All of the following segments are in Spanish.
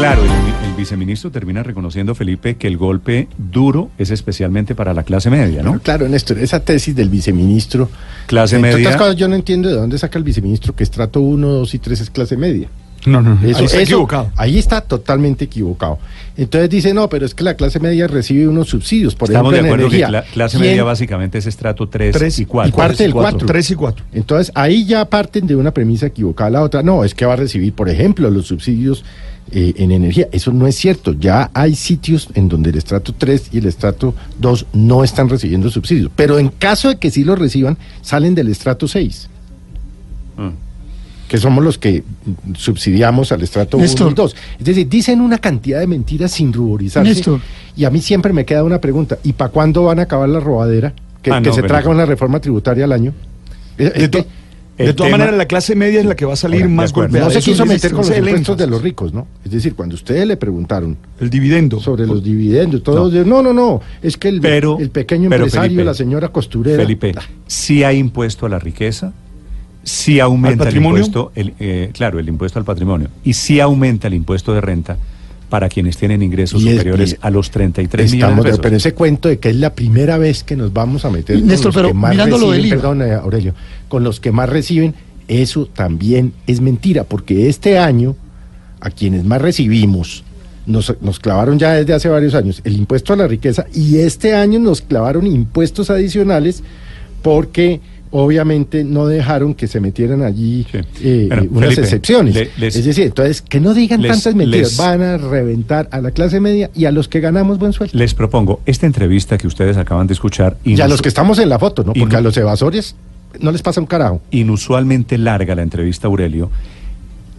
Claro, el, el viceministro termina reconociendo, Felipe, que el golpe duro es especialmente para la clase media, ¿no? Claro, Néstor, esa tesis del viceministro. Clase entre media. otras cosas, yo no entiendo de dónde saca el viceministro que estrato 1, 2 y 3 es clase media. No, no, no. Eso- Ahí está eso- equivocado. Ahí está totalmente equivocado. Entonces dice, no, pero es que la clase media recibe unos subsidios, por Estamos de ejemplo, en acuerdo que energía. cla- clase ¿Quién- media básicamente es estrato 3, Tres y 4. y parte del cuatro. Tres y cuatro. Entonces ahí ya parten de una premisa equivocada. La otra, no, es que va a recibir, por ejemplo, los subsidios eh, en energía. Eso no es cierto. Ya hay sitios en donde el estrato 3 y el estrato 2 no están recibiendo subsidios. Pero en caso de que sí los reciban, salen del estrato 6. Mm. que somos los que subsidiamos al estrato 1 Néstor. y 2. Es decir, dicen una cantidad de mentiras sin ruborizarse. Néstor. Y a mí siempre me queda una pregunta, ¿y para cuándo van a acabar la robadera? Que, Ah, que no, se pero- traga una reforma tributaria al año. Es- es de todas tema- maneras, la clase media es la que va a salir Ahora, de más golpeada. no se quiso meter con los impuestos de los ricos, ¿no? Es decir, cuando ustedes le preguntaron El dividendo. sobre los dividendos, todos no, no, no, no, es que el, Pero- el pequeño pero, empresario, Felipe, la señora costurera... Felipe, si hay impuesto a la riqueza, si aumenta el patrimonio? impuesto, el, eh, claro, el impuesto al patrimonio, y si aumenta el impuesto de renta para quienes tienen ingresos Y superiores a los 33 millones Estamos de de- pesos. pero ese cuento de que es la primera vez que nos vamos a meter Néstor, con los pero que más reciben, perdón, eh, Aurelio, con los que más reciben, eso también es mentira, porque este año a quienes más recibimos nos, nos clavaron ya desde hace varios años el impuesto a la riqueza y este año nos clavaron impuestos adicionales porque obviamente no dejaron que se metieran allí Sí. eh, Bueno, unas Felipe, excepciones. le- les- es decir, entonces que no digan les- tantas mentiras, les- van a reventar a la clase media y a los que ganamos buen sueldo. Les propongo esta entrevista que ustedes acaban de escuchar, Y a los que estamos en la foto, ¿no? Porque a los evasores no les pasa un carajo. inusualmente larga la entrevista, Aurelio,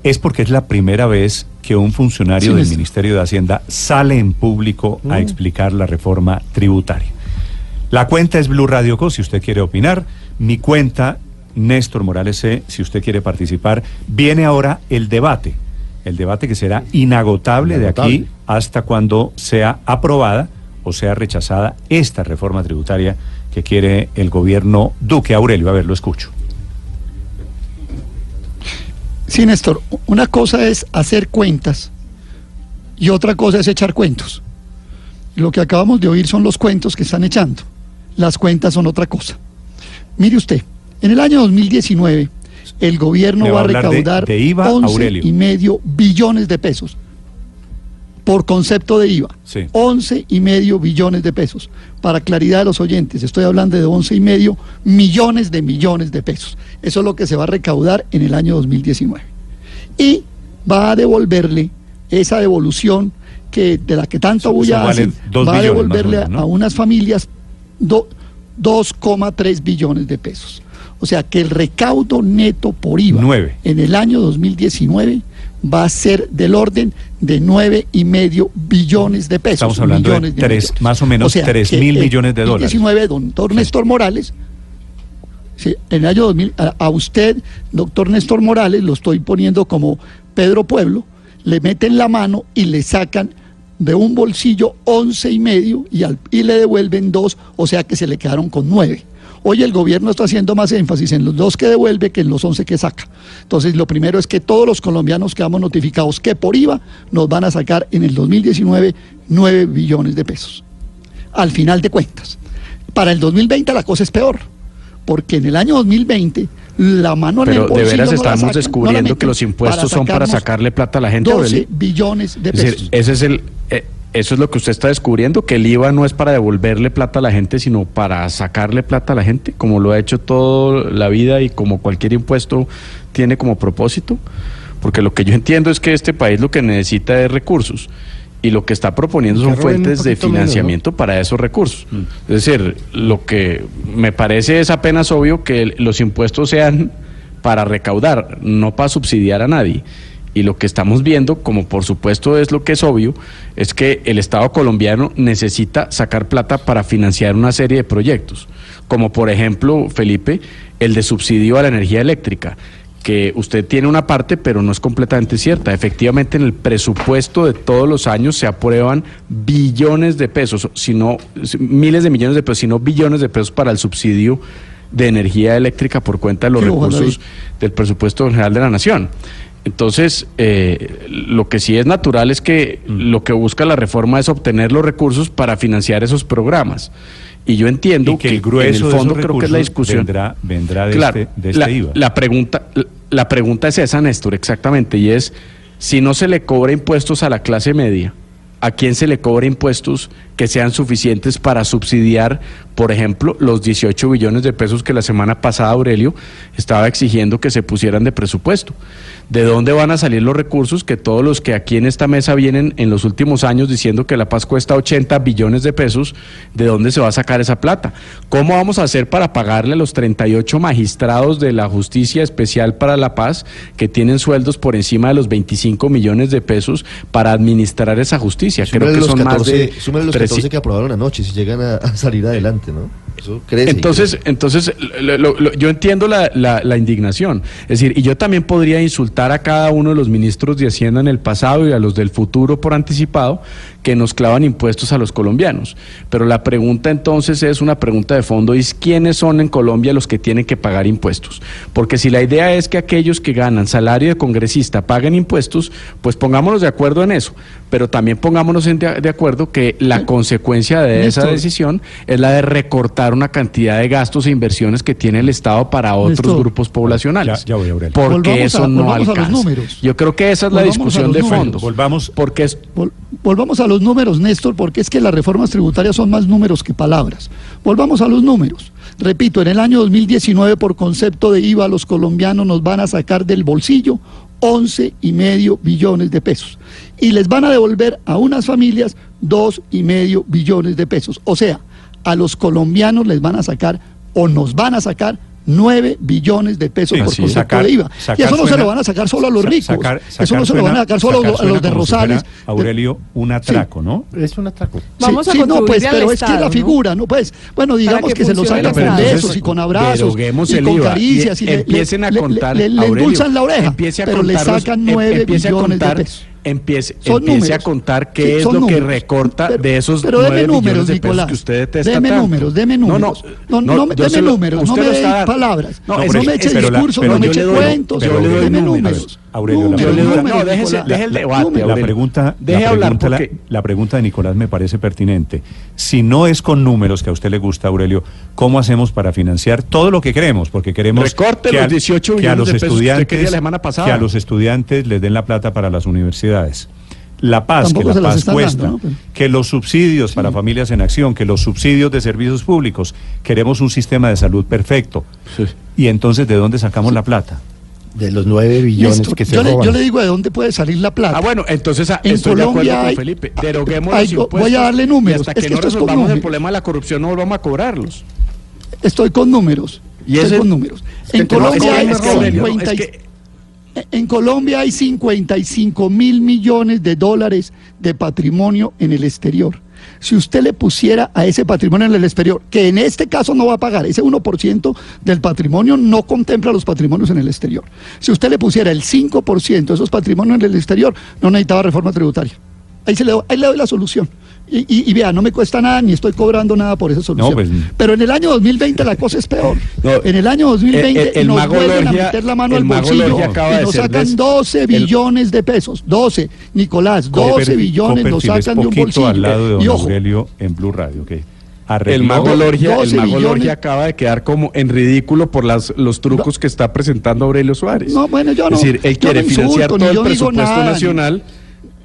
es porque es la primera vez que un funcionario Sí, del. Ministerio de Hacienda sale en público a Mm. explicar la reforma tributaria. La cuenta es Blue Radio Co, si usted quiere opinar. Mi cuenta, Néstor Morales C, si usted quiere participar. Viene ahora el debate. El debate que será inagotable, de aquí Inagotable. hasta cuando sea aprobada o sea rechazada esta reforma tributaria que quiere el gobierno Duque. Aurelio, a ver, lo escucho. Sí, Néstor, una cosa es hacer cuentas y otra cosa es echar cuentos. Lo que acabamos de oír son los cuentos que están echando. Las cuentas son otra cosa. Mire usted, en el año 2019 el gobierno va va a de- recaudar de IVA, 11 Aurelio. y medio billones de pesos por concepto de IVA. Sí. 11 y medio billones de pesos. Para claridad de los oyentes, estoy hablando de 11 y medio millones de millones de pesos. Eso es lo que se va a recaudar en el año 2019. Y va a devolverle esa devolución que de la que tanto bulla dos va a devolverle menos, ¿no? a unas familias do- 2,3 billones de pesos. O sea que el recaudo neto por IVA en el año 2019 va a ser del orden de nueve y medio billones de pesos. Estamos hablando de tres- más o menos tres mil millones de dólares. 2019, doctor Néstor Morales, sí, en el año 2000, a, a usted, doctor Néstor Morales, lo estoy poniendo como Pedro Pueblo, le meten la mano y le sacan de un bolsillo once y medio y, al- y le devuelven dos, o sea que se le quedaron con nueve. Hoy el gobierno está haciendo más énfasis en los dos que devuelve que en los once que saca. Entonces, lo primero es que todos los colombianos quedamos notificados que por IVA nos van a sacar en el 2019 nueve billones de pesos. Al final de cuentas. Para el 2020 la cosa es peor, porque en el año 2020 la mano en el Pero de bolsillo veras no estamos no descubriendo meten que los impuestos son para sacarle plata a la gente, 12 Aurelio. billones de Es decir, pesos. ese es el, eh, eso es lo que usted está descubriendo, que el IVA no es para devolverle plata a la gente, sino para sacarle plata a la gente, como lo ha hecho toda la vida y como cualquier impuesto tiene como propósito. Porque lo que yo entiendo es que este país lo que necesita es recursos. Y lo que está proponiendo son fuentes de menos, financiamiento para esos recursos. Es decir, lo que me parece es apenas obvio que los impuestos sean para recaudar, no para subsidiar a nadie. Y lo que estamos viendo, como por supuesto es lo que es obvio, es que el Estado colombiano necesita sacar plata para financiar una serie de proyectos, como por ejemplo, Felipe, el de subsidio a la energía eléctrica que usted tiene una parte, pero no es completamente cierta. Efectivamente, en el presupuesto de todos los años se aprueban billones de pesos, sino miles de millones de pesos, sino billones de pesos para el subsidio de energía eléctrica por cuenta de los recursos del presupuesto general de la nación. Entonces, eh, lo que sí es natural es que Mm. lo que busca la reforma es obtener los recursos para financiar esos programas. Y yo entiendo Y que el grueso en el fondo creo que es la discusión. vendrá- vendrá de Claro, este- de este la, IVA. La pregunta, la pregunta es esa, Néstor, exactamente, y es si no se le cobra impuestos a la clase media, ¿a quién se le cobra impuestos que sean suficientes para subsidiar, por ejemplo, los 18 billones de pesos que la semana pasada Aurelio estaba exigiendo que se pusieran de presupuesto? ¿De dónde van a salir los recursos que todos los que aquí en esta mesa vienen en los últimos años diciendo que la paz cuesta 80 billones de pesos? ¿De dónde se va a sacar esa plata? ¿Cómo vamos a hacer para pagarle a los 38 magistrados de la Justicia Especial para la Paz que tienen sueldos por encima de los 25 millones de pesos para administrar esa justicia? Creo que son más 14, de súmale los 300 14 que aprobaron anoche, si llegan a, a salir adelante, ¿no? Eso crece. y Entonces, crece. entonces lo- lo- lo- yo entiendo la, la- la indignación. Es decir, y yo también podría insultar a cada uno de los ministros de Hacienda en el pasado y a los del futuro por anticipado que nos clavan impuestos a los colombianos. Pero la pregunta entonces es una pregunta de fondo, es quiénes son en Colombia los que tienen que pagar impuestos. Porque si la idea es que aquellos que ganan salario de congresista paguen impuestos, pues pongámonos de acuerdo en eso. Pero también pongámonos de, de acuerdo que la consecuencia de esa decisión es la de recortar una cantidad de gastos e inversiones que tiene el Estado para otros grupos poblacionales. Ya- ya voy, Aurelio. Porque Volvamos eso a- no volvamos a los alcanza. Yo creo que esa es la Volvamos discusión de fondo. Volvamos. Porque es Vol- volvamos a los números, Néstor, porque es que las reformas tributarias son más números que palabras. Volvamos a los números. Repito, en el año 2019, por concepto de IVA, los colombianos nos van a sacar del bolsillo 11 y medio billones de pesos. Y les van a devolver a unas familias dos y medio billones de pesos. O sea, a los colombianos les van a sacar o nos van a sacar 9 billones de pesos Sí, por sí, concepto sacar- de IVA. y eso no se lo van a sacar solo a los ricos. sacar- eso no se lo van a sacar solo a sacar los- a suena los de Rosales. Aurelio, un atraco, ¿no? Es un atraco. Vamos a sí, no, pues, al pero es que la figura, ¿no? Pues, bueno, digamos que que, se lo sacan con besos y con abrazos y el con IVA caricias y, le- empiecen a le- contar le, le Aurelio, endulzan la oreja, pero le sacan em- 9 empiece a billones contar, de pesos. Empiece, empiece a contar qué Sí, es lo que recorta Pero- de esos pero deme 9 números, de pesos Nicolás. que usted detesta Deme tanto. números, deme números. no, No, no, yo deme se lo- números, no usted me lo dé está dando. palabras. No, No, pero me es- eche discursos, no me eche cuentos, deme números. Aurelio, la no, déjese- Nicolás. deje el debate. La pregunta, Deje la, hablar pregunta la- porque- la pregunta de Nicolás me parece pertinente. Si no es con números que a usted le gusta, Aurelio, ¿cómo hacemos para financiar todo lo que queremos? Porque queremos Recorte que los a, 18 que a billones los de pesos estudiantes quería la semana pasada. que a los estudiantes les den la plata para las universidades. La paz, Tampoco que la paz cuesta, dando, ¿no? Pero- que los subsidios para familias en acción, que los subsidios de servicios públicos, queremos un sistema de salud perfecto. Sí. Y entonces, ¿de dónde sacamos la plata? De los 9 billones Néstor, que se yo, le, roban. yo le digo de dónde puede salir la plata. Ah, bueno, entonces ah, En estoy de Colombia acuerdo con hay- Felipe. hay- Deroguemos hay- los voy a darle y números. hasta Es que, que no es con resolvamos el problema de la corrupción, no volvamos a cobrarlos. Estoy con números. Y Estoy ese- con números. En Colombia, hay es que, Aurelio, 50 es y- que- en Colombia hay 55 mil millones de dólares de patrimonio en el exterior. Si usted le pusiera a ese patrimonio en el exterior, que en este caso no va a pagar, ese 1% del patrimonio no contempla los patrimonios en el exterior. Si usted le pusiera el 5% de esos patrimonios en el exterior, no necesitaba reforma tributaria. Ahí, se le, ahí le doy la solución. Y, y- y vea, no me cuesta nada ni estoy cobrando nada por esa solución. pues, Pero en el año 2020 la cosa es peor. No, en el año 2020 el- el nos mago vuelven Lorgia- a meter la mano el al bolsillo y nos sacan des- 12 el- billones de pesos. 12, Nicolás, 12 Copperfield- billones nos Copperfield es sacan de un bolsillo. al lado de don y ojo, Aurelio en Blue Radio, que El mago Lorgia, el 12 mago. Lorgia acaba de quedar como en ridículo por las, los trucos que está presentando Aurelio Suárez. No, bueno, yo no- Es decir, él quiere no financiar insulto, ni todo el presupuesto nada, ni- nacional.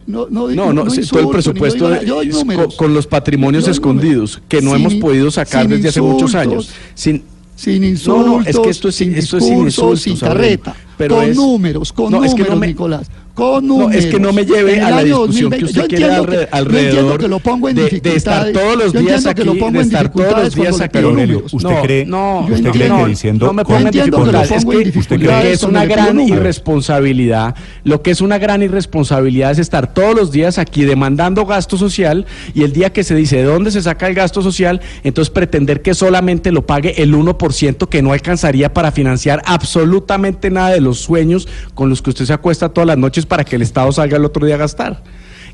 No, no, No, no, sí, todo el insulto, presupuesto de- nada, yo doy es co- números. con los patrimonios escondidos números. que no Sin hemos podido sacar desde hace muchos insultos, años. Sin, Sin No, insultos, no, es que esto es- sin esto es sin insultos, sin carreta, pero con es- números, con No, es que números, no me- Nicolás, con No, es que no me lleve En a la discusión que 2020, usted yo quiere yo alrededor entiendo que lo pongo en de- de estar dificultades. todos los Yo días que lo aquí, pongo de en estar todos los días aquí. Aurelio. ¿usted No, cree, no, usted yo cree que diciendo no me lo dificultades, es en que, dificultades lo que es una gran irresponsabilidad, lo que es una gran irresponsabilidad es estar todos los días aquí demandando gasto social y el día que se dice de dónde se saca el gasto social, entonces pretender que solamente lo pague el 1% que no alcanzaría para financiar absolutamente nada de los sueños con los que usted se acuesta todas las noches para que el Estado salga el otro día a gastar.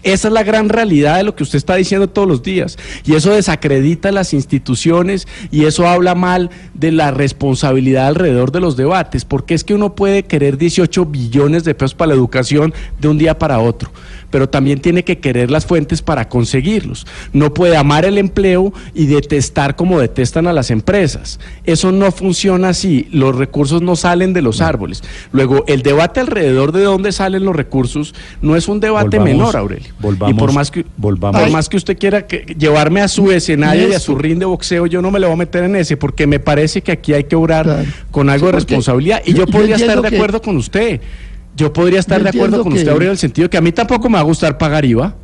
Esa es la gran realidad de lo que usted está diciendo todos los días. Y eso desacredita las instituciones y eso habla mal de la responsabilidad alrededor de los debates, porque es que uno puede querer 18 billones de pesos para la educación de un día para otro pero también tiene que querer las fuentes para conseguirlos. No puede amar el empleo y detestar como detestan a las empresas. Eso no funciona así. Los recursos no salen de los árboles. Luego, el debate alrededor de dónde salen los recursos no es un debate Volvamos- menor, Aurelio. Volvamos- y por más que volvamos- por más que usted quiera que- llevarme a su escenario y a su ring de boxeo, yo no me le voy a meter en ese, porque me parece que aquí hay que obrar Claro. con algo Sí, de responsabilidad. Y yo- yo, yo podría estar de que- acuerdo con usted. Yo podría estar Yo de acuerdo con que- usted, Aurelio, en el sentido que a mí tampoco me va a gustar pagar IVA.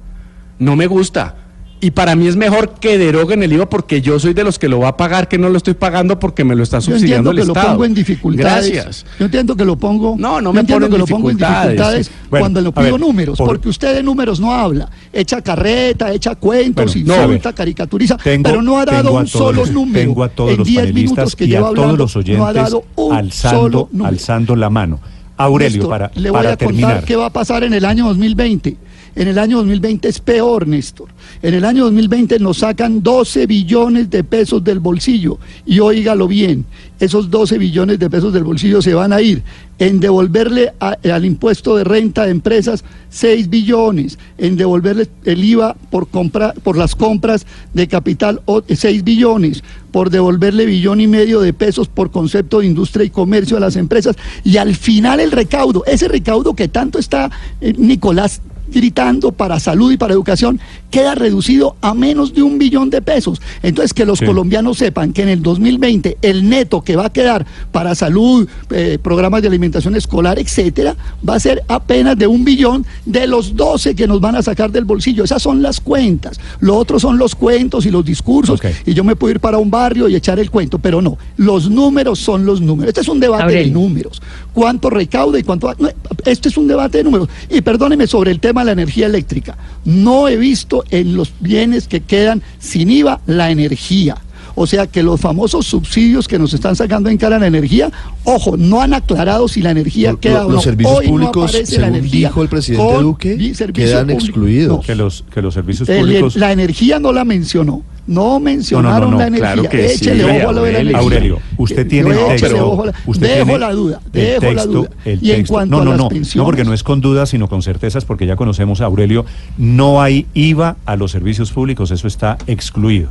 No me gusta. Y para mí es mejor que deroguen el IVA porque yo soy de los que lo va a pagar, que no lo estoy pagando porque me lo está Yo subsidiando entiendo el que lo pongo en dificultades. Gracias. Yo entiendo que lo pongo. No, no yo me entiendo que lo pongo en dificultades. Bueno, cuando le a pido ver, números, por- porque usted de números no habla. Echa carreta, echa cuentos, Bueno, insulta, caricaturiza, Tengo- pero no ha dado un todos solo número. Tengo a todos en los 10 panelistas minutos que y a lleva todos hablando, los oyentes no ha dado un alzando, solo número. alzando la mano. Aurelio, para, le voy para a contar qué va a pasar en el año 2020. En el año 2020 es peor, Néstor. En el año 2020 nos sacan 12 billones de pesos del bolsillo. Y óigalo bien, esos 12 billones de pesos del bolsillo se van a ir en devolverle al impuesto de renta de empresas 6 billones, en devolverle el IVA por, compra, por las compras de capital o- 6 billones, por devolverle billón y medio de pesos por concepto de industria y comercio a las empresas y al final el recaudo, ese recaudo que tanto está eh, Nicolás gritando para salud y para educación, queda reducido a menos de un billón de pesos. Entonces, que los Sí. colombianos sepan que en el 2020 el neto que va a quedar para salud, eh, programas de alimentación escolar, etcétera, va a ser apenas de un billón de los 12 que nos van a sacar del bolsillo. Esas son las cuentas. Lo otro son los cuentos y los discursos. Y yo me puedo ir para un barrio y echar el cuento, pero no. Los números son los números. Este es un debate de números. ¿Cuánto recauda y cuánto.? no, este es un debate de números. Y perdóneme sobre el tema de la energía eléctrica. No he visto en los bienes que quedan sin IVA la energía. O sea que los famosos subsidios que nos están sacando en cara a la energía, ojo, no han aclarado si la energía Lo- queda lo- o no. los servicios Hoy no públicos, aparece la según energía. dijo el presidente Con Duque, quedan público. excluidos. No. Que los, que los servicios El- públicos... la energía no la mencionó. No mencionaron no, la energía. claro que sí, Échele ojo a lo de la Aurelio. energía. Aurelio, usted tiene el texto. ojo a la- usted dejo tiene la duda, el dejo la texto, duda. el y en texto. cuanto no, no, a las no, pensiones, no, porque no es con dudas, sino con certezas, porque ya conocemos a Aurelio. No hay IVA a los servicios públicos, eso está excluido.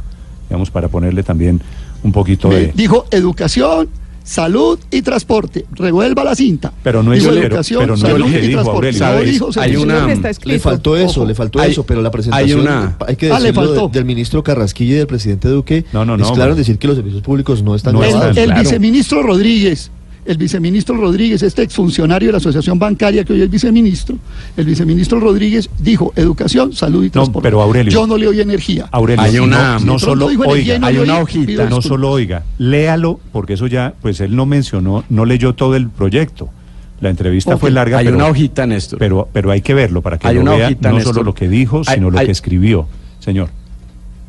Digamos, para ponerle también un poquito me de. dijo educación, salud y transporte. Revuelva la cinta. Pero no es Dijo lo educación, pero no es salud lo que y dijo transporte. No ¿Sabes? dijo Hay una- Lo Le faltó eso, Ojo. le faltó Hay- eso, pero la hay presentación, una- hay que Ah, le decirlo de- faltó. del ministro Carrasquilla y del presidente Duque, No, no, no, es claro bueno. decir que los servicios públicos no están No el, están, el claro. viceministro Rodríguez, el viceministro Rodríguez, este exfuncionario de la Asociación Bancaria que hoy es viceministro, el viceministro Rodríguez dijo educación, salud y transporte. pero Aurelio- Yo no le oí energía. Aurelio, Hay no- una- no, pronto solo oiga, no hay una oí, hojita, no solo oiga, léalo, porque eso ya, pues él no mencionó, no leyó todo el proyecto. La entrevista fue larga, Hay pero, una hojita, Néstor. pero, pero hay que verlo para que Hay lo una vea hojita, no Néstor. solo lo que dijo, Hay- sino lo hay- que escribió, señor.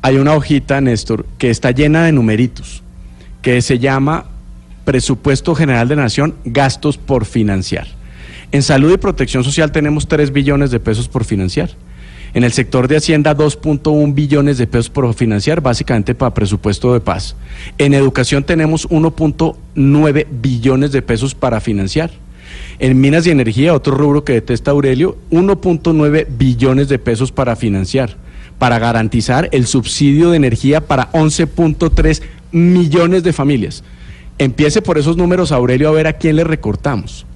hay una hojita, Néstor, que está llena de numeritos, que se llama Presupuesto General de Nación, gastos por financiar. En salud y protección social tenemos 3 billones de pesos por financiar. En el sector de Hacienda, 2.1 billones de pesos por financiar, básicamente para presupuesto de paz. En educación tenemos 1.9 billones de pesos para financiar. En minas y energía, otro rubro que detesta Aurelio, 1.9 billones de pesos para financiar, para garantizar el subsidio de energía para 11.3 millones de familias. Empiece por esos números, Aurelio, a ver a quién le recortamos.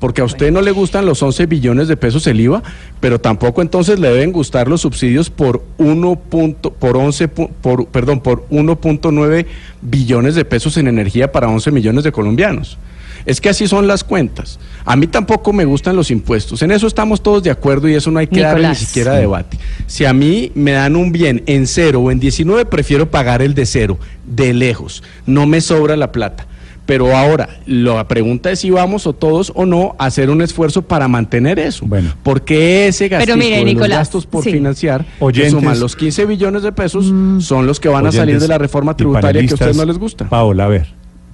Porque a usted no le gustan los 11 billones de pesos el IVA, pero tampoco entonces le deben gustar los subsidios por 1. punto- por 11 pu- por perdón, por 1.9 billones de pesos en energía para 11 millones de colombianos. Es que así son las cuentas. A mí tampoco me gustan los impuestos. En eso estamos todos de acuerdo y eso no hay que darle ni Nicolás. siquiera debate. Si a mí me dan un bien en cero o en 19, prefiero pagar el de cero, de lejos. No me sobra la plata. Pero ahora, la pregunta es si vamos o todos o no a hacer un esfuerzo para mantener eso. Bueno. Porque ese gasto mire, de los Nicolás, gastos por sí. financiar, que Oyentes- suman los 15 billones de pesos, son los que van a salir de la reforma tributaria que a ustedes no les gusta. Paola, a ver,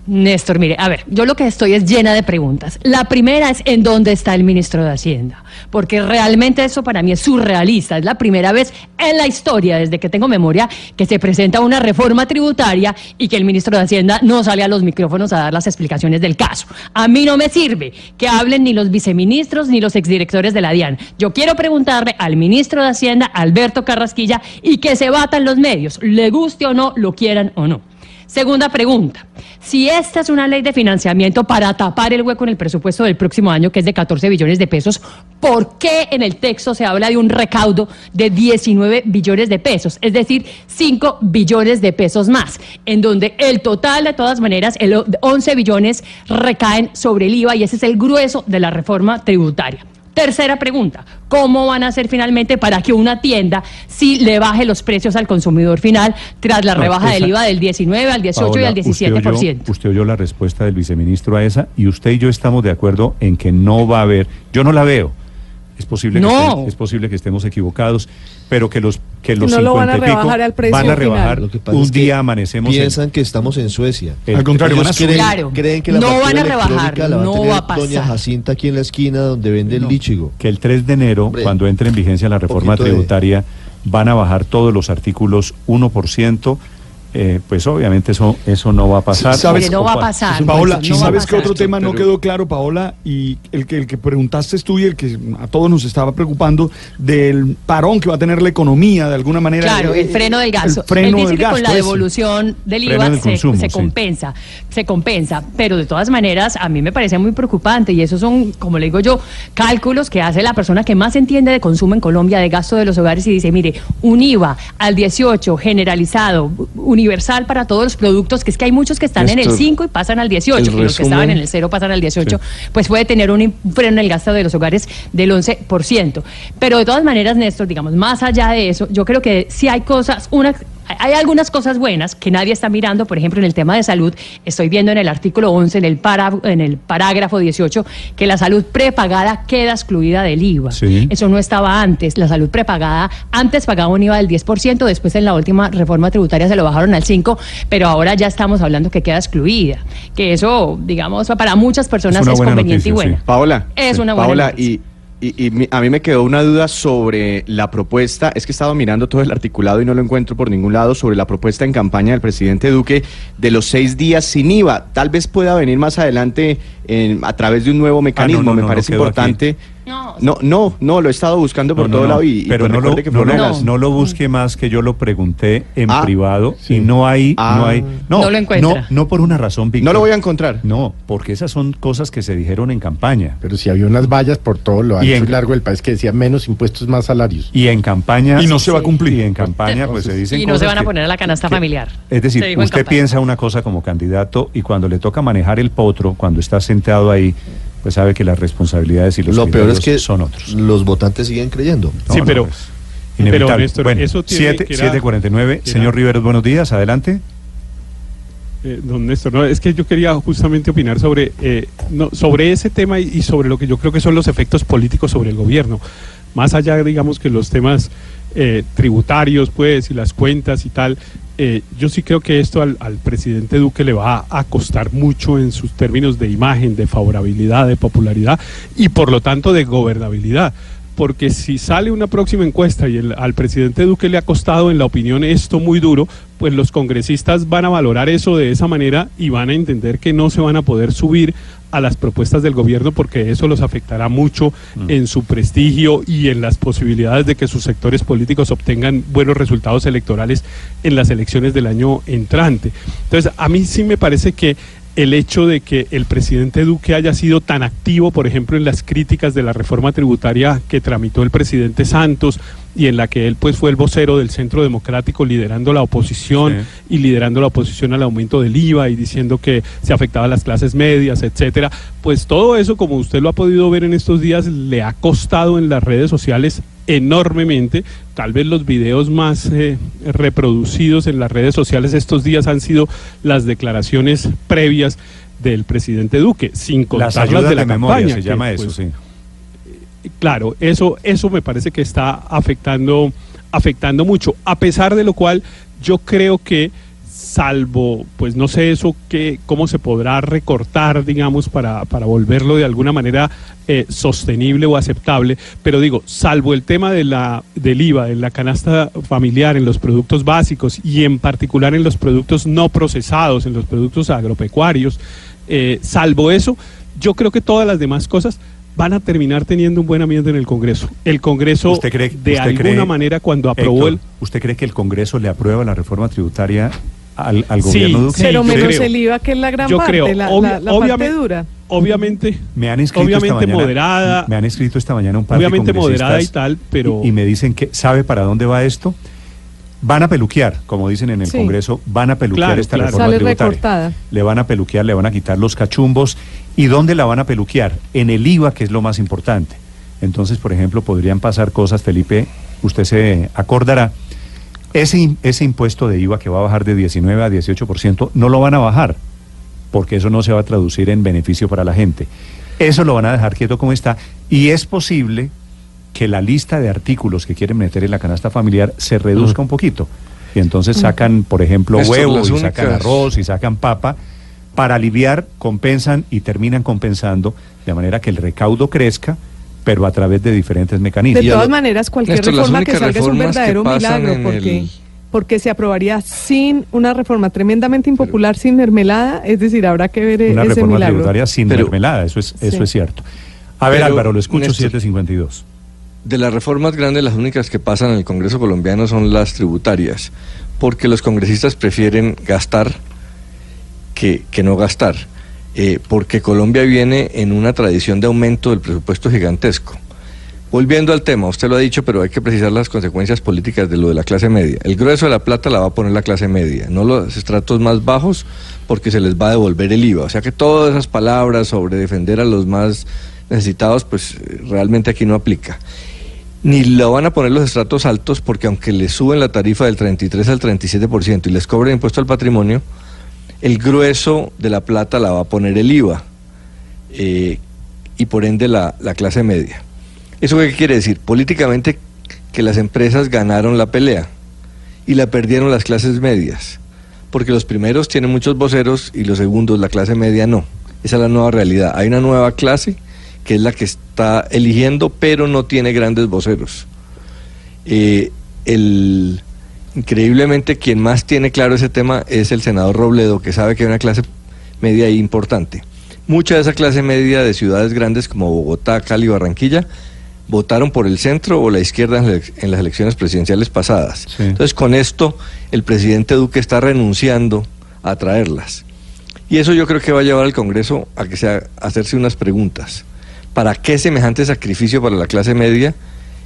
Néstor, mire, a ver, yo lo que estoy es llena de preguntas. La primera es en dónde está el ministro de Hacienda, porque realmente eso para mí es surrealista. Es la primera vez en la historia, desde que tengo memoria, que se presenta una reforma tributaria y que el ministro de Hacienda no sale a los micrófonos a dar las explicaciones del caso. A mí no me sirve que hablen ni los viceministros ni los exdirectores de la DIAN. Yo quiero preguntarle al ministro de Hacienda, Alberto Carrasquilla, y que se batan los medios, le guste o no, lo quieran o no. Segunda pregunta. Si esta es una ley de financiamiento para tapar el hueco en el presupuesto del próximo año, que es de 14 billones de pesos, ¿por qué en el texto se habla de un recaudo de 19 billones de pesos? Es decir, 5 billones de pesos más, en donde el total, de todas maneras, el 11 billones recaen sobre el IVA y ese es el grueso de la reforma tributaria. Tercera pregunta, ¿cómo van a hacer finalmente para que una tienda sí le baje los precios al consumidor final tras la No, rebaja del IVA del 19 al 18 y al usted 17%? oyó- Usted oyó la respuesta del viceministro a esa y usted y yo estamos de acuerdo en que no va a haber, yo no la veo. Es posible, que, No. estén- es posible que estemos equivocados, pero que los que los no lo van a 50 y pico rebajar al precio van a rebajar. Lo que pasa Un es que día amanecemos en- Piensan que estamos en Suecia. el- Al contrario, van a creen, Claro. creen que la No van a rebajar, la va no a tener va a pasar. Doña Jacinta aquí en la esquina donde vende el lichigo. que el 3 de enero, Hombre, cuando entre en vigencia la reforma poquito de- tributaria, van a bajar todos los artículos 1%. Eh, pues obviamente eso, eso no va a pasar. ¿Sabes? No va a pasar. Paola, Wilson, no va a ¿sabes qué otro tema no quedó claro, Paola? Y el que, el que preguntaste tú y el que a todos nos estaba preocupando del parón que va a tener la economía de alguna manera. Claro, el freno del gasto. El freno Él dice del que con la ese. devolución del IVA del se, consumo, se sí. compensa, se compensa. Pero de todas maneras, a mí me parece muy preocupante y esos son, como le digo yo, cálculos que hace la persona que más entiende de consumo en Colombia, de gasto de los hogares y dice, mire, un IVA al 18 generalizado, universal para todos los productos, que es que hay muchos que están en el Néstor, 5 y pasan al 18, el y los que estaban en el 0 pasan al 18, pues puede tener un freno en el gasto de los hogares del 11%. Pero de todas maneras, Néstor, digamos, más allá de eso, yo creo que sí hay cosas, una, hay algunas cosas buenas que nadie está mirando, por ejemplo, en el tema de salud, estoy viendo en el artículo 11, en el, para- en el parágrafo 18, que la salud prepagada queda excluida del IVA. Sí. Eso no estaba antes. La salud prepagada antes pagaba un IVA del 10%, después en la última reforma tributaria se lo bajaron al 5%, pero ahora ya estamos hablando que queda excluida. Que eso, digamos, para muchas personas Es conveniente y bueno. sí. Paola, Es una buena Paola, noticia. y, y- y a mí me quedó una duda sobre la propuesta, es que he estado mirando todo el articulado y no lo encuentro por ningún lado, sobre la propuesta en campaña del presidente Duque de los seis días sin IVA. Tal vez pueda venir más adelante en- a través de un nuevo mecanismo, Ah, no, me no, parece importante. No, No, no, no, lo he estado buscando por No, no, todo no, lado y, pero no, lo, que no, No. lo busque más que yo lo pregunté en Ah, privado y no hay, Ah. no hay, no, No lo encuentra. No, no por una razón, Víctor. No lo voy a encontrar. No, porque esas son cosas que se dijeron en campaña. Pero si había unas vallas por todo lo Y ancho y, en- largo del país que decían menos impuestos, más salarios. Y en campaña. Y no se va a cumplir. Y en campaña, pues se dicen Y no se van a poner a la canasta que- familiar. Es decir, usted piensa una cosa como candidato y cuando le toca manejar el potro, cuando está sentado ahí, pues sabe que las responsabilidades y los Lo peor es que son otros. los votantes siguen creyendo. No, Sí, no, pero- pues, pero. Néstor, bueno, eso tiene siete- que era- 749. que era- Señor Riveros, buenos días, adelante. Eh, don Néstor, no, es que yo quería justamente opinar sobre, eh, no, sobre ese tema y, y sobre lo que yo creo que son los efectos políticos sobre el gobierno. Más allá, digamos, que los temas eh, tributarios, pues, y las cuentas y tal, eh, yo sí creo que esto al, al presidente Duque le va a costar mucho en sus términos de imagen, de favorabilidad, de popularidad y por lo tanto de gobernabilidad. Porque si sale una próxima encuesta y el- al presidente Duque le ha costado en la opinión esto muy duro, pues los congresistas van a valorar eso de esa manera y van a entender que no se van a poder subir a las propuestas del gobierno porque eso los afectará mucho en su prestigio y en las posibilidades de que sus sectores políticos obtengan buenos resultados electorales en las elecciones del año entrante. Entonces, a mí sí me parece que el hecho de que el presidente Duque haya sido tan activo, por ejemplo, en las críticas de la reforma tributaria que tramitó el presidente Santos y en la que él pues fue el vocero del Centro Democrático liderando la oposición Sí. y liderando la oposición al aumento del IVA y diciendo que se afectaba a las clases medias, etcétera, pues todo eso como usted lo ha podido ver en estos días le ha costado en las redes sociales enormemente. Tal vez los videos más eh, reproducidos en las redes sociales estos días han sido las declaraciones previas del presidente Duque, sin contar Las ayudas de de, la memoria campaña, se que, llama eso, pues, sí. Claro, eso, eso me parece que está afectando, afectando mucho. A pesar de lo cual, yo creo que salvo, pues no sé eso, que, cómo se podrá recortar, digamos, para, para volverlo de alguna manera eh, sostenible o aceptable, pero digo, salvo el tema de la, del IVA, en la canasta familiar, en los productos básicos y en particular en los productos no procesados, en los productos agropecuarios, eh, salvo eso, yo creo que todas las demás cosas van a terminar teniendo un buen ambiente en el Congreso. El Congreso, ¿Usted cree- de usted alguna cree, manera, cuando aprobó Héctor, el... ¿Usted cree que el Congreso le aprueba la reforma tributaria al, al Sí, gobierno Duque? sí, Pero yo menos creo. el IVA, que es la gran Yo parte, creo, la, obvia- la- la parte obviamente- dura. Obviamente, Me han escrito Obviamente esta mañana, moderada. Me han escrito esta mañana un par de obviamente moderada y tal, pero... y, y me dicen que sabe para dónde va esto. Van a peluquear, como dicen en el Sí. Congreso, van a peluquear Claro, esta claro. reforma Sale tributaria. recortada. Le van a peluquear, le van a quitar los cachumbos. ¿Y dónde la van a peluquear? En el IVA, que es lo más importante. Entonces, por ejemplo, podrían pasar cosas, Felipe, usted se acordará. Ese, ese impuesto de IVA que va a bajar de 19 a 18%, no lo van a bajar, porque eso no se va a traducir en beneficio para la gente. Eso lo van a dejar quieto como está. Y es posible que la lista de artículos que quieren meter en la canasta familiar se reduzca un poquito. Y entonces sacan, por ejemplo, Néstor, huevo, y sacan arroz, y sacan papa. Para aliviar, compensan y terminan compensando de manera que el recaudo crezca, pero a través de diferentes mecanismos. De todas lo- maneras, cualquier Néstor, reforma que salga es un verdadero milagro, porque, el- porque se aprobaría sin una reforma tremendamente impopular, sin mermelada, es decir, habrá que ver Una ese reforma milagro. tributaria sin Pero- mermelada, eso es, eso es cierto. A ver, Pero, Álvaro, lo escucho, Néstor, 752. De las reformas grandes, las únicas que pasan en el Congreso colombiano son las tributarias, porque los congresistas prefieren gastar que, que no gastar, eh, porque Colombia viene en una tradición de aumento del presupuesto gigantesco. Volviendo al tema, usted lo ha dicho, pero hay que precisar las consecuencias políticas de lo de la clase media. El grueso de la plata la va a poner la clase media, no los estratos más bajos, porque se les va a devolver el IVA. O sea que todas esas palabras sobre defender a los más necesitados, pues eh, realmente aquí no aplica. Ni lo van a poner los estratos altos, porque aunque les suben la tarifa del 33 al 37% y les cobren impuesto al patrimonio, el grueso de la plata la va a poner el IVA eh, y por ende la, la clase media. ¿Eso qué quiere decir? Políticamente que las empresas ganaron la pelea y la perdieron las clases medias, porque los primeros tienen muchos voceros y los segundos, la clase media, no. Esa es la nueva realidad. Hay una nueva clase que es la que está eligiendo, pero no tiene grandes voceros. Eh, el, increíblemente, quien más tiene claro ese tema es el senador Robledo, que sabe que hay una clase media importante. Mucha de esa clase media de ciudades grandes como Bogotá, Cali, Barranquilla, votaron por el centro o la izquierda en, las elecciones presidenciales pasadas. Sí. Entonces, con esto, el presidente Duque está renunciando a traerlas. Y eso yo creo que va a llevar al Congreso a que sea a hacerse unas preguntas. ¿Para qué semejante sacrificio para la clase media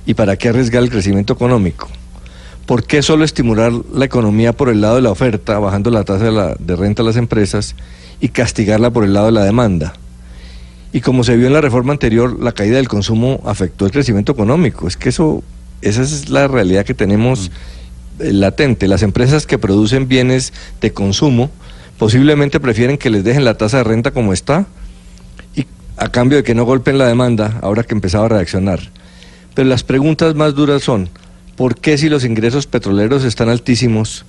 y para qué arriesgar el crecimiento económico? ¿Por qué solo estimular la economía por el lado de la oferta, bajando la tasa de, renta a las empresas y castigarla por el lado de la demanda? Y como se vio en la reforma anterior, la caída del consumo afectó el crecimiento económico. Es que eso, esa es la realidad que tenemos eh, latente. Las empresas que producen bienes de consumo posiblemente prefieren que les dejen la tasa de renta como está y a cambio de que no golpeen la demanda, ahora que empezaba a reaccionar. Pero las preguntas más duras son, ¿por qué si los ingresos petroleros están altísimos,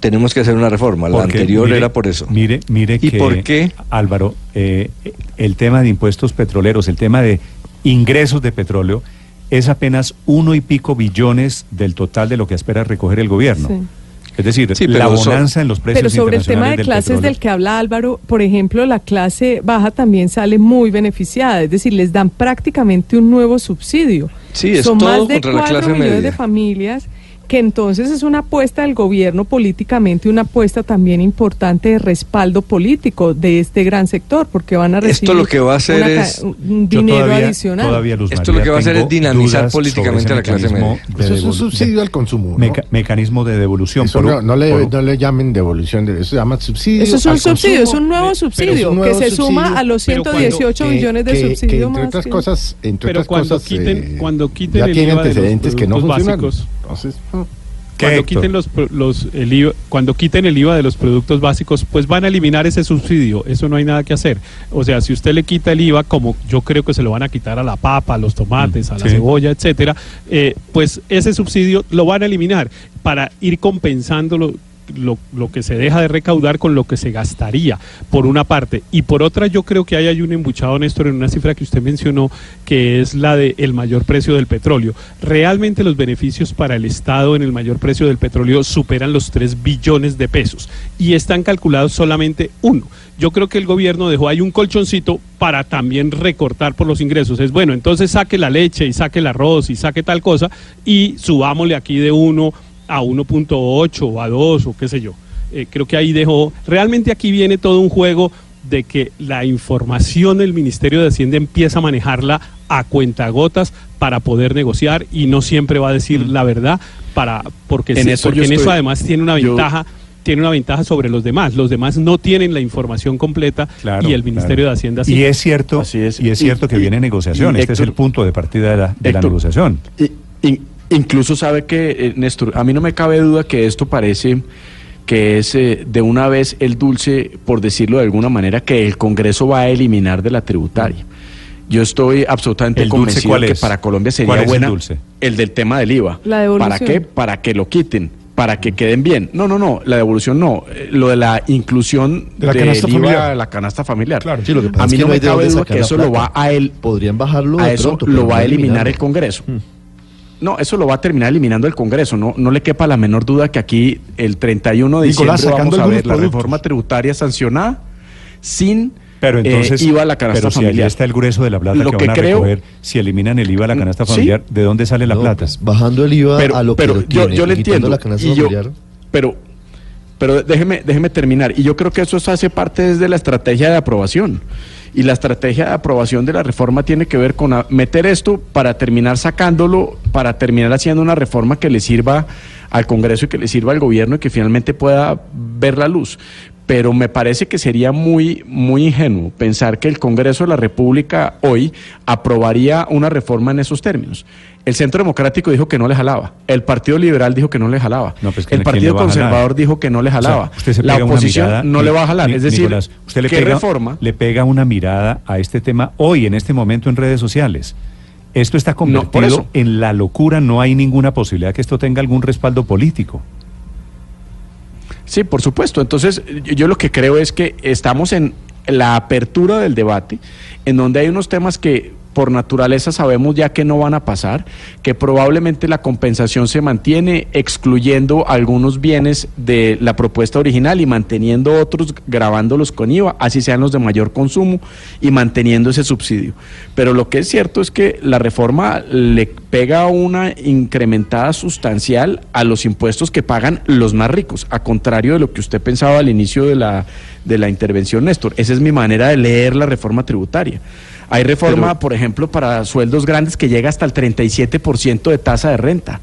tenemos que hacer una reforma? La Porque, anterior mire, era por eso. Mire, mire ¿Y que, por qué? Álvaro, eh, el tema de impuestos petroleros, el tema de ingresos de petróleo, es apenas uno y pico billones del total de lo que espera recoger el gobierno. Sí. Es decir, Sí, la bonanza en los precios Pero sobre el tema de del clases petróleo. del que habla Álvaro, por ejemplo, la clase baja también sale muy beneficiada, es decir, les dan prácticamente un nuevo subsidio. Sí, es Son todo más de contra la 4 clase millones media. de familias que entonces es una apuesta del gobierno políticamente, una apuesta también importante de respaldo político de este gran sector, porque van a Esto recibir lo que va a hacer es- un dinero todavía- adicional. todavía, Luz Esto María, lo que va a hacer es dinamizar políticamente a la clase media. de Eso es un subsidio de- al consumo. ¿no? meca- mecanismo de devolución. Eso por- no, no le, por- no le llamen devolución, de, eso se llama subsidio. Eso es un al subsidio, es un nuevo subsidio es un nuevo que se suma a los pero cuando- 118 que- millones de que- que subsidio entre más otras que- cosas, entre Pero otras cuando cosas, quiten- eh, cuando quiten ya el tiene IVA de los antecedentes que no funcionan. básicos. Entonces, mm. ¿Qué, Cuando Héctor? quiten los, los el IVA, cuando quiten el IVA de los productos básicos, pues van a eliminar ese subsidio. Eso no hay nada que hacer. O sea, si usted le quita el IVA, como yo creo que se lo van a quitar a la papa, a los tomates, a la sí. cebolla, etcétera, eh, pues ese subsidio lo van a eliminar para ir compensándolo lo, lo que se deja de recaudar con lo que se gastaría, por una parte. Y por otra, yo creo que ahí hay un embuchado, Néstor, en una cifra que usted mencionó, que es la del el mayor precio del petróleo. Realmente los beneficios para el Estado en el mayor precio del petróleo superan los 3 billones de pesos y están calculados solamente uno. Yo creo que el gobierno dejó ahí un colchoncito para también recortar por los ingresos. Es bueno, entonces saque la leche y saque el arroz y saque tal cosa y subámosle aquí de 1 a 1.8 o a 2 o qué sé yo. Eh, creo que ahí dejó, realmente aquí viene todo un juego de que la información del Ministerio de Hacienda empieza a manejarla a cuentagotas para poder negociar y no siempre va a decir la verdad para porque, En sí, eso porque en eso además tiene una yo- ventaja tiene una ventaja sobre los demás los demás no tienen la información completa Claro, y el Ministerio claro. de Hacienda sí Y es cierto, y es cierto que Y- viene negociación. y este es el punto de partida de la, de la negociación. Incluso sabe que, eh, Néstor, a mí no me cabe duda que esto parece que es eh, de una vez el dulce, por decirlo de alguna manera, que el Congreso va a eliminar de la tributaria. Yo estoy absolutamente ¿El dulce convencido cuál que es? para Colombia sería ¿Cuál es el buena dulce? el del tema del IVA. La devolución. ¿Para qué? Para que lo quiten, para que queden bien. No, no, no, la devolución no. Eh, Lo de la inclusión De la del canasta IVA familiar. a la canasta familiar. Sí, lo que pasa a es mí que no no me de cabe dónde duda sacar que la eso lo va plata. a él Podrían bajarlo a de eso pronto, lo va no a eliminar eliminarlo. el Congreso. No, eso lo va a terminar eliminando el Congreso. No, no le quepa la menor duda que aquí el 31 de Nicolás, diciembre vamos sacando a ver la reforma tributaria sancionada sin Pero entonces, eh, IVA a la canasta pero si allí familiar. está el grueso de la plata Lo que, que van a creo- recoger, si eliminan el IVA a la canasta Sí. familiar, ¿de dónde sale la No, plata? pues, bajando el IVA pero, a lo pero que lo yo, tiene, yo le entiendo. la canasta y yo- familiar. pero pero déjeme, déjeme terminar. Y yo creo que eso hace parte desde la estrategia de aprobación. Y la estrategia de aprobación de la reforma tiene que ver con meter esto para terminar sacándolo, para terminar haciendo una reforma que le sirva al Congreso y que le sirva al gobierno y que finalmente pueda ver la luz. Pero me parece que sería muy, muy ingenuo pensar que el Congreso de la República hoy aprobaría una reforma en esos términos. El Centro Democrático dijo que no le jalaba. El Partido Liberal dijo que no le jalaba. No, pues, ¿quién- el Partido? Conservador dijo que no le jalaba. O sea, la oposición mirada, no le va a jalar. Ni- Es decir, Nicolás, usted le ¿qué pega, reforma? le pega una mirada a este tema hoy, en este momento, en redes sociales. Esto está por convertido eso. en la locura, no hay ninguna posibilidad que esto tenga algún respaldo político. Sí, por supuesto. Entonces, yo lo que creo es que estamos en la apertura del debate, en donde hay unos temas que por naturaleza sabemos ya que no van a pasar, que probablemente la compensación se mantiene excluyendo algunos bienes de la propuesta original y manteniendo otros grabándolos con IVA, así sean los de mayor consumo y manteniendo ese subsidio. Pero lo que es cierto es que la reforma le pega una incrementada sustancial a los impuestos que pagan los más ricos, a contrario de lo que usted pensaba al inicio de la, de la intervención, Néstor. Esa es mi manera de leer la reforma tributaria. Hay reforma, Pero- por ejemplo, para sueldos grandes que llega hasta el 37% de tasa de renta.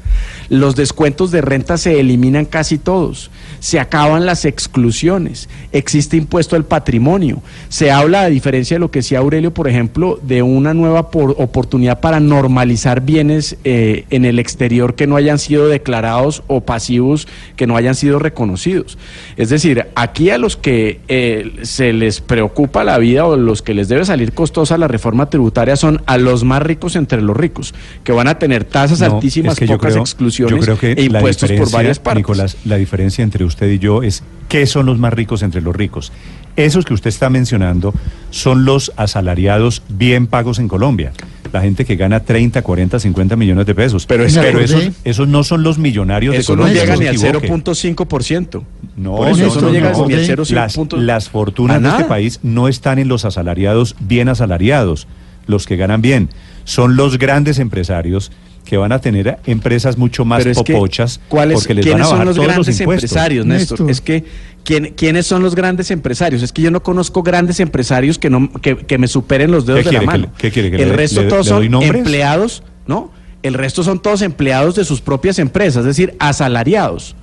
Los descuentos de renta se eliminan casi todos. Se acaban las exclusiones. Existe impuesto al patrimonio. Se habla, a diferencia de lo que decía Aurelio, por ejemplo, de una nueva por- oportunidad para normalizar bienes eh, en el exterior que no hayan sido declarados o pasivos que no hayan sido reconocidos. Es decir, aquí a los que eh, se les preocupa la vida o los que les debe salir costosa la reforma tributaria son a los más ricos entre los ricos, que van a tener tasas No, altísimas, es que yo pocas creo- exclusiones yo creo que e impuestos por varias partes. Nicolás, la diferencia entre usted y yo es qué son los más ricos entre los ricos. Esos que usted está mencionando son los asalariados bien pagos en Colombia. La gente que gana 30, 40, 50 millones de pesos. Pero es- esos, esos no son los millonarios Eso de no Colombia. llega no ni se al equivoque. 0.5%. No, Por eso, no, eso no, no llega no. ni al 0.5%. Las, las fortunas de este país no están en los asalariados bien asalariados, los que ganan bien. Son los grandes empresarios que van a tener empresas mucho más que, popochas ¿cuáles- porque les van ¿Quiénes a son bajar los todos grandes los impuestos. empresarios, Néstor? Néstor. Es que, ¿quién- ¿quiénes son los grandes empresarios? Es que yo no conozco grandes empresarios que, no, que, que me superen los dedos ¿Qué de la quiere que mano. le- qué quiere que El le- resto le- todos le son empleados, ¿no? El resto son todos empleados de sus propias empresas, es decir, asalariados.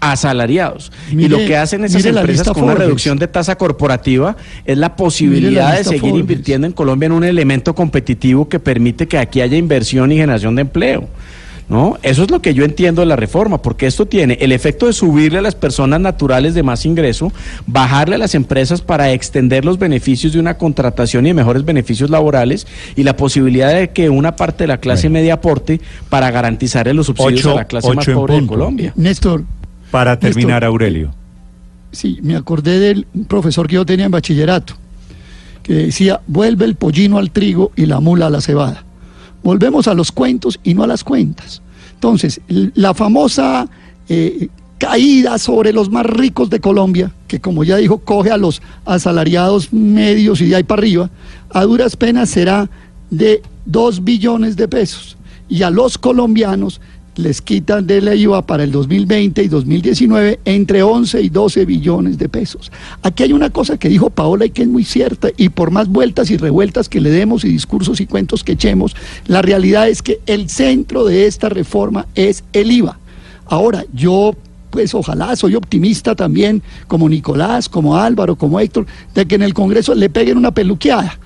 Asalariados. y Mire- lo que hacen esas empresas con una Forbes. reducción de tasa corporativa es la posibilidad de seguir Forbes. invirtiendo en Colombia en un elemento competitivo que permite que aquí haya inversión y generación de empleo. ¿No? Eso es lo que yo entiendo de la reforma, porque esto tiene el efecto de subirle a las personas naturales de más ingreso, bajarle a las empresas para extender los beneficios de una contratación y mejores beneficios laborales y la posibilidad de que una parte de la clase Bueno. media aporte para garantizarle los subsidios Ocho- a la clase más pobre de. Colombia. Néstor, Para terminar, Aurelio. Sí, me acordé del profesor que yo tenía en bachillerato, que decía, vuelve el pollino al trigo y la mula a la cebada. Volvemos a los cuentos y no a las cuentas. Entonces, la famosa eh, caída sobre los más ricos de Colombia, que como ya dijo, coge a los asalariados medios y de ahí para arriba, a duras penas será de 2 billones de pesos. Y a los colombianos les quitan de la IVA para el 2020 y 2019 entre 11 y 12 billones de pesos. Aquí hay una cosa que dijo Paola y que es muy cierta, y por más vueltas y revueltas que le demos y discursos y cuentos que echemos, la realidad es que el centro de esta reforma es el IVA. Ahora, yo pues ojalá, soy optimista también, como Nicolás, como Álvaro, como Héctor, de que en el Congreso le peguen una peluqueada.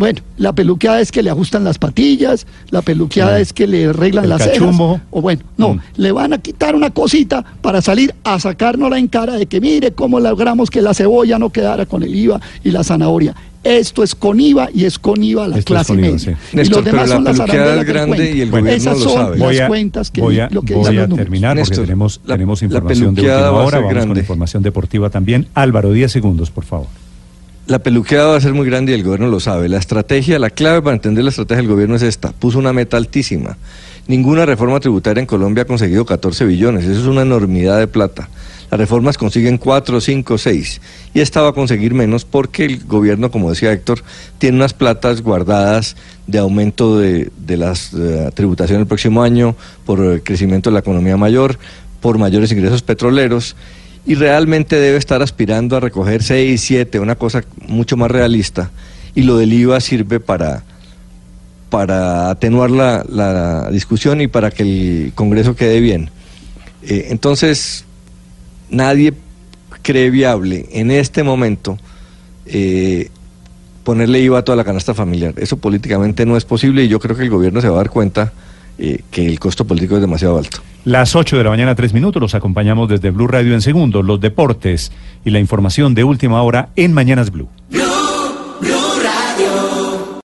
Bueno, la peluqueada es que le ajustan las patillas, la peluqueada Sí. es que le arreglan las cejas. O bueno, no, Mm. le van a quitar una cosita para salir a sacárnosla en cara de que mire cómo logramos que la cebolla no quedara con el IVA y la zanahoria. Esto es con IVA y es con IVA la Esto clase con IVA, media. sí. Y los demás pero la son las arandelas grande y el Bueno, gobierno Esas lo son sabe. las a, cuentas que voy a- lo que voy dicen a los números. terminar porque Néstor, tenemos, la- tenemos información de última hora. Vamos con grande. información deportiva también. Álvaro, 10 segundos, por favor. La peluqueada va a ser muy grande y el gobierno lo sabe. La estrategia, la clave para entender la estrategia del gobierno es esta. Puso una meta altísima. Ninguna reforma tributaria en Colombia ha conseguido 14 billones. Eso es una enormidad de plata. Las reformas consiguen 4, 5, 6. Y esta va a conseguir menos porque el gobierno, como decía Héctor, tiene unas platas guardadas de aumento de, de las eh, tributaciones el próximo año, por el crecimiento de la economía mayor, por mayores ingresos petroleros y realmente debe estar aspirando a recoger 6, 7, una cosa mucho más realista. Y lo del IVA sirve para, para atenuar la, la discusión y para que el Congreso quede bien. Eh, entonces, nadie cree viable en este momento eh, ponerle IVA a toda la canasta familiar. Eso políticamente no es posible y yo creo que el gobierno se va a dar cuenta eh, que el costo político es demasiado alto. Las 8 de la mañana, 3 minutos, los acompañamos desde Blue Radio en segundos, los deportes y la información de última hora en Mañanas. Blue